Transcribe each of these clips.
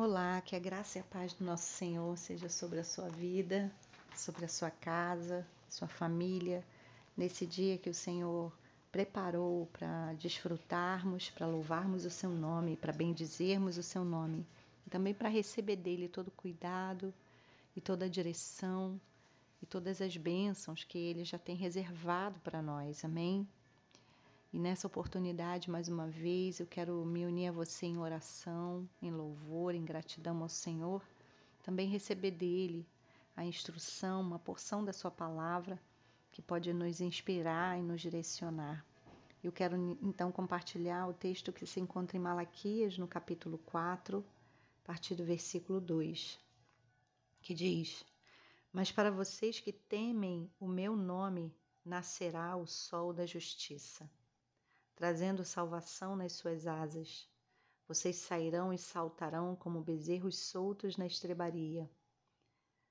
Olá, que a graça e a paz do nosso Senhor seja sobre a sua vida, sobre a sua casa, sua família, nesse dia que o Senhor preparou para desfrutarmos, para louvarmos o seu nome, para bendizermos o seu nome, e também para receber dele todo o cuidado e toda a direção e todas as bênçãos que ele já tem reservado para nós. Amém? E nessa oportunidade, mais uma vez, eu quero me unir a você em oração, em louvor, em gratidão ao Senhor, também receber dele a instrução, uma porção da sua palavra que pode nos inspirar e nos direcionar. Eu quero então compartilhar o texto que se encontra em Malaquias, no capítulo 4, a partir do versículo 2, que diz: Mas para vocês que temem o meu nome, nascerá o sol da justiça trazendo salvação nas suas asas. Vocês sairão e saltarão como bezerros soltos na estrebaria.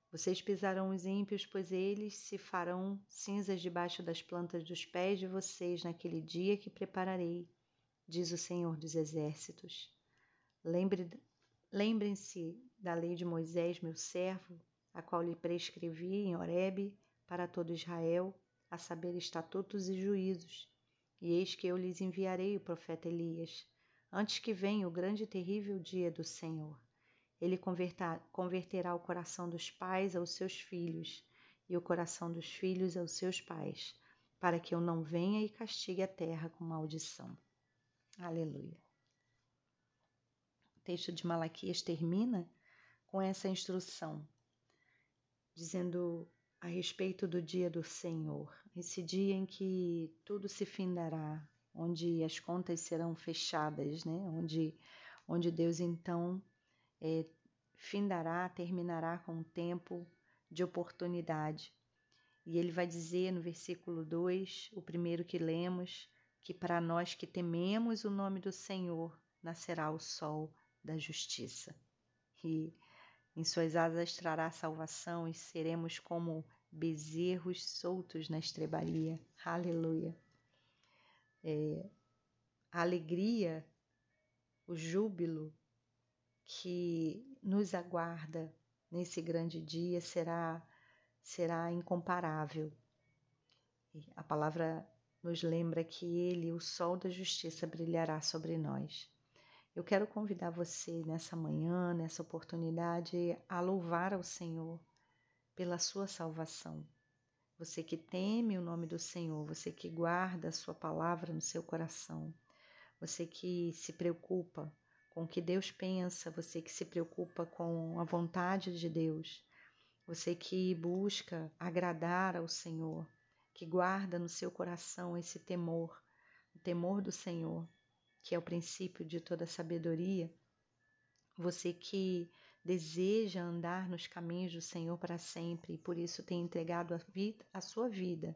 Vocês pisarão os ímpios, pois eles se farão cinzas debaixo das plantas dos pés de vocês naquele dia que prepararei, diz o Senhor dos Exércitos. Lembrem-se da lei de Moisés, meu servo, a qual lhe prescrevi em Horebe para todo Israel, a saber estatutos e juízos e eis que eu lhes enviarei o profeta Elias, antes que venha o grande e terrível dia do Senhor. Ele converterá o coração dos pais aos seus filhos, e o coração dos filhos aos seus pais, para que eu não venha e castigue a terra com maldição. Aleluia. O texto de Malaquias termina com essa instrução, dizendo a respeito do dia do Senhor, esse dia em que tudo se findará, onde as contas serão fechadas, né? onde, onde Deus então é, findará, terminará com um tempo de oportunidade. E ele vai dizer no versículo 2, o primeiro que lemos, que para nós que tememos o nome do Senhor nascerá o sol da justiça. E em suas asas trará salvação e seremos como bezerros soltos na estrebaria. Aleluia. É, a alegria, o júbilo que nos aguarda nesse grande dia será será incomparável. A palavra nos lembra que ele, o sol da justiça, brilhará sobre nós. Eu quero convidar você nessa manhã, nessa oportunidade, a louvar ao Senhor pela sua salvação. Você que teme o nome do Senhor, você que guarda a sua palavra no seu coração, você que se preocupa com o que Deus pensa, você que se preocupa com a vontade de Deus, você que busca agradar ao Senhor, que guarda no seu coração esse temor, o temor do Senhor que é o princípio de toda sabedoria, você que deseja andar nos caminhos do Senhor para sempre e por isso tem entregado a, vida, a sua vida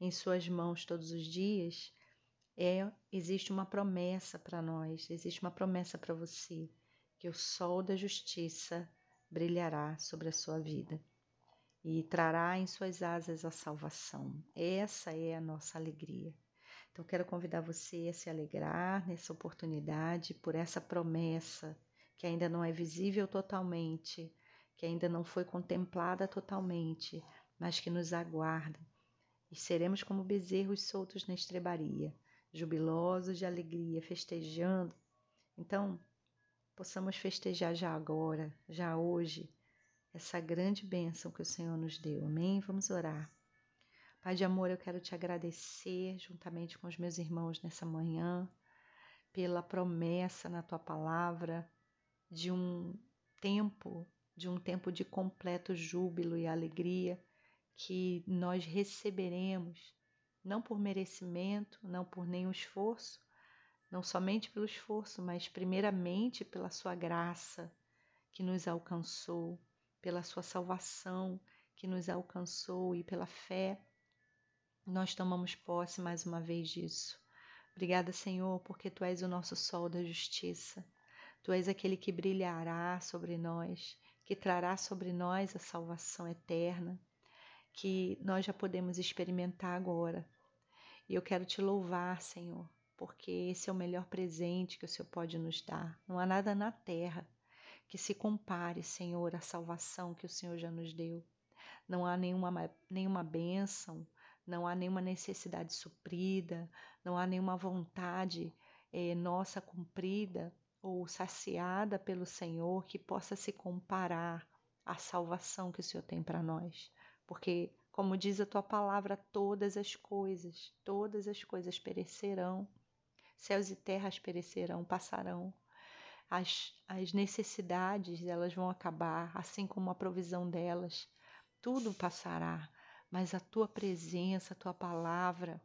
em suas mãos todos os dias, é existe uma promessa para nós, existe uma promessa para você, que o sol da justiça brilhará sobre a sua vida e trará em suas asas a salvação. Essa é a nossa alegria. Então, quero convidar você a se alegrar nessa oportunidade por essa promessa que ainda não é visível totalmente, que ainda não foi contemplada totalmente, mas que nos aguarda. E seremos como bezerros soltos na estrebaria, jubilosos de alegria, festejando. Então, possamos festejar já agora, já hoje, essa grande bênção que o Senhor nos deu. Amém? Vamos orar. Pai de amor, eu quero te agradecer juntamente com os meus irmãos nessa manhã pela promessa na tua palavra de um tempo, de um tempo de completo júbilo e alegria que nós receberemos, não por merecimento, não por nenhum esforço, não somente pelo esforço, mas primeiramente pela sua graça que nos alcançou, pela sua salvação que nos alcançou e pela fé nós tomamos posse mais uma vez disso. Obrigada, Senhor, porque Tu és o nosso sol da justiça. Tu és aquele que brilhará sobre nós, que trará sobre nós a salvação eterna, que nós já podemos experimentar agora. E eu quero te louvar, Senhor, porque esse é o melhor presente que o Senhor pode nos dar. Não há nada na terra que se compare, Senhor, à salvação que o Senhor já nos deu. Não há nenhuma, nenhuma bênção, não há nenhuma necessidade suprida, não há nenhuma vontade eh, nossa cumprida ou saciada pelo Senhor que possa se comparar à salvação que o Senhor tem para nós. Porque, como diz a tua palavra, todas as coisas, todas as coisas perecerão, céus e terras perecerão, passarão. As, as necessidades elas vão acabar, assim como a provisão delas, tudo passará, mas a tua presença, a tua palavra,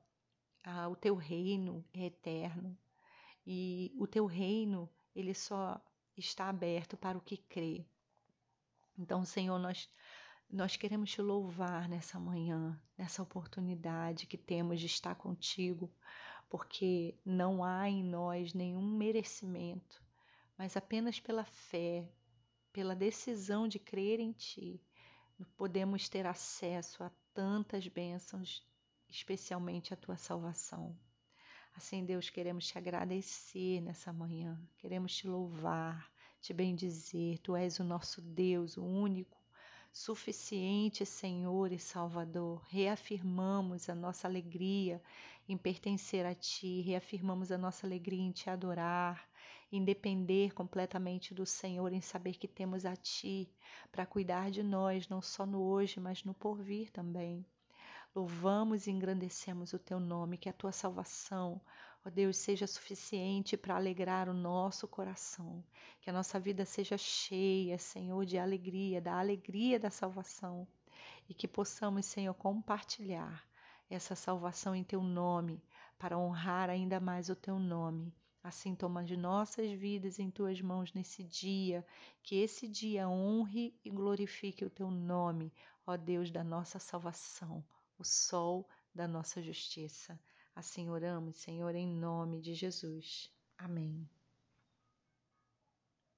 a, o teu reino é eterno. E o teu reino ele só está aberto para o que crê. Então, Senhor, nós nós queremos te louvar nessa manhã, nessa oportunidade que temos de estar contigo, porque não há em nós nenhum merecimento, mas apenas pela fé, pela decisão de crer em ti, podemos ter acesso a tantas bênçãos, especialmente a tua salvação. Assim, Deus, queremos te agradecer nessa manhã, queremos te louvar, te bendizer. Tu és o nosso Deus, o único, suficiente Senhor e Salvador. Reafirmamos a nossa alegria em pertencer a Ti, reafirmamos a nossa alegria em Te adorar, em depender completamente do Senhor, em saber que temos a Ti para cuidar de nós, não só no hoje, mas no porvir também. Louvamos e engrandecemos o teu nome, que a tua salvação, ó Deus, seja suficiente para alegrar o nosso coração, que a nossa vida seja cheia, Senhor, de alegria, da alegria da salvação, e que possamos, Senhor, compartilhar essa salvação em teu nome, para honrar ainda mais o teu nome. Assim, toma de nossas vidas em tuas mãos nesse dia, que esse dia honre e glorifique o teu nome, ó Deus da nossa salvação o sol da nossa justiça. Assim oramos, Senhor, em nome de Jesus. Amém.